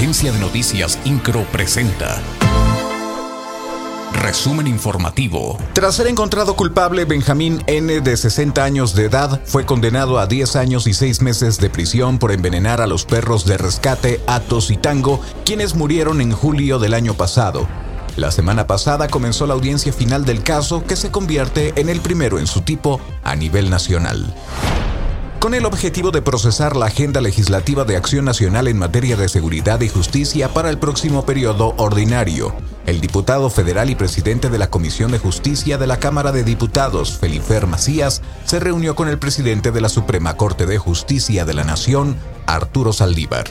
Agencia de Noticias Incro presenta. Resumen informativo. Tras ser encontrado culpable, Benjamín N., de 60 años de edad, fue condenado a 10 años y 6 meses de prisión por envenenar a los perros de rescate Atos y Tango, quienes murieron en julio del año pasado. La semana pasada comenzó la audiencia final del caso, que se convierte en el primero en su tipo a nivel nacional con el objetivo de procesar la agenda legislativa de acción nacional en materia de seguridad y justicia para el próximo periodo ordinario. El diputado federal y presidente de la Comisión de Justicia de la Cámara de Diputados, Felifer Macías, se reunió con el presidente de la Suprema Corte de Justicia de la Nación, Arturo Saldívar.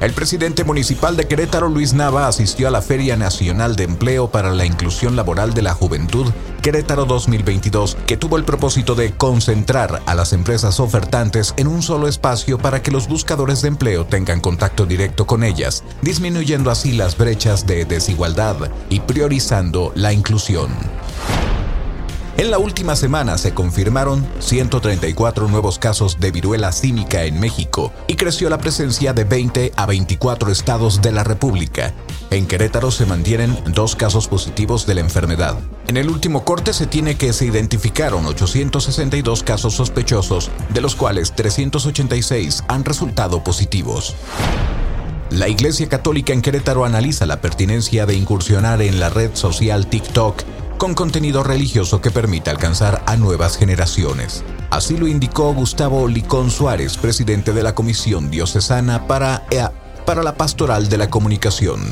El presidente municipal de Querétaro, Luis Nava, asistió a la Feria Nacional de Empleo para la Inclusión Laboral de la Juventud Querétaro 2022, que tuvo el propósito de concentrar a las empresas ofertantes en un solo espacio para que los buscadores de empleo tengan contacto directo con ellas, disminuyendo así las brechas de desigualdad y priorizando la inclusión. En la última semana se confirmaron 134 nuevos casos de viruela cínica en México y creció la presencia de 20 a 24 estados de la República. En Querétaro se mantienen dos casos positivos de la enfermedad. En el último corte se tiene que se identificaron 862 casos sospechosos, de los cuales 386 han resultado positivos. La Iglesia Católica en Querétaro analiza la pertinencia de incursionar en la red social TikTok con contenido religioso que permita alcanzar a nuevas generaciones. Así lo indicó Gustavo Licón Suárez, presidente de la Comisión Diocesana para, eh, para la Pastoral de la Comunicación.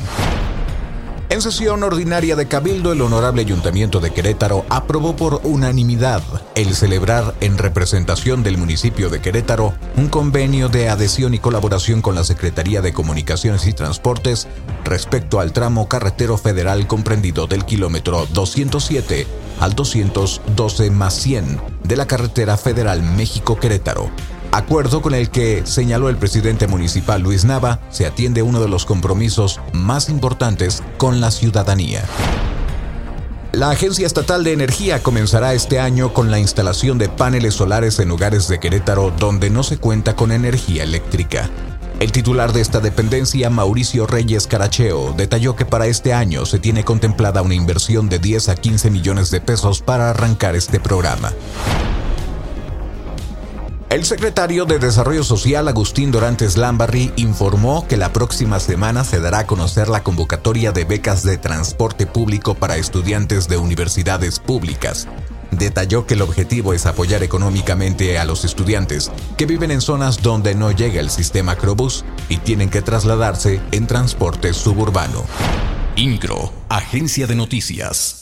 En sesión ordinaria de Cabildo, el Honorable Ayuntamiento de Querétaro aprobó por unanimidad el celebrar en representación del municipio de Querétaro un convenio de adhesión y colaboración con la Secretaría de Comunicaciones y Transportes respecto al tramo carretero federal comprendido del kilómetro 207 al 212 más 100 de la carretera federal México-Querétaro acuerdo con el que, señaló el presidente municipal Luis Nava, se atiende uno de los compromisos más importantes con la ciudadanía. La Agencia Estatal de Energía comenzará este año con la instalación de paneles solares en lugares de Querétaro donde no se cuenta con energía eléctrica. El titular de esta dependencia, Mauricio Reyes Caracheo, detalló que para este año se tiene contemplada una inversión de 10 a 15 millones de pesos para arrancar este programa. El secretario de Desarrollo Social, Agustín Dorantes Lambarri, informó que la próxima semana se dará a conocer la convocatoria de becas de transporte público para estudiantes de universidades públicas. Detalló que el objetivo es apoyar económicamente a los estudiantes que viven en zonas donde no llega el sistema Crobus y tienen que trasladarse en transporte suburbano. INCRO, Agencia de Noticias.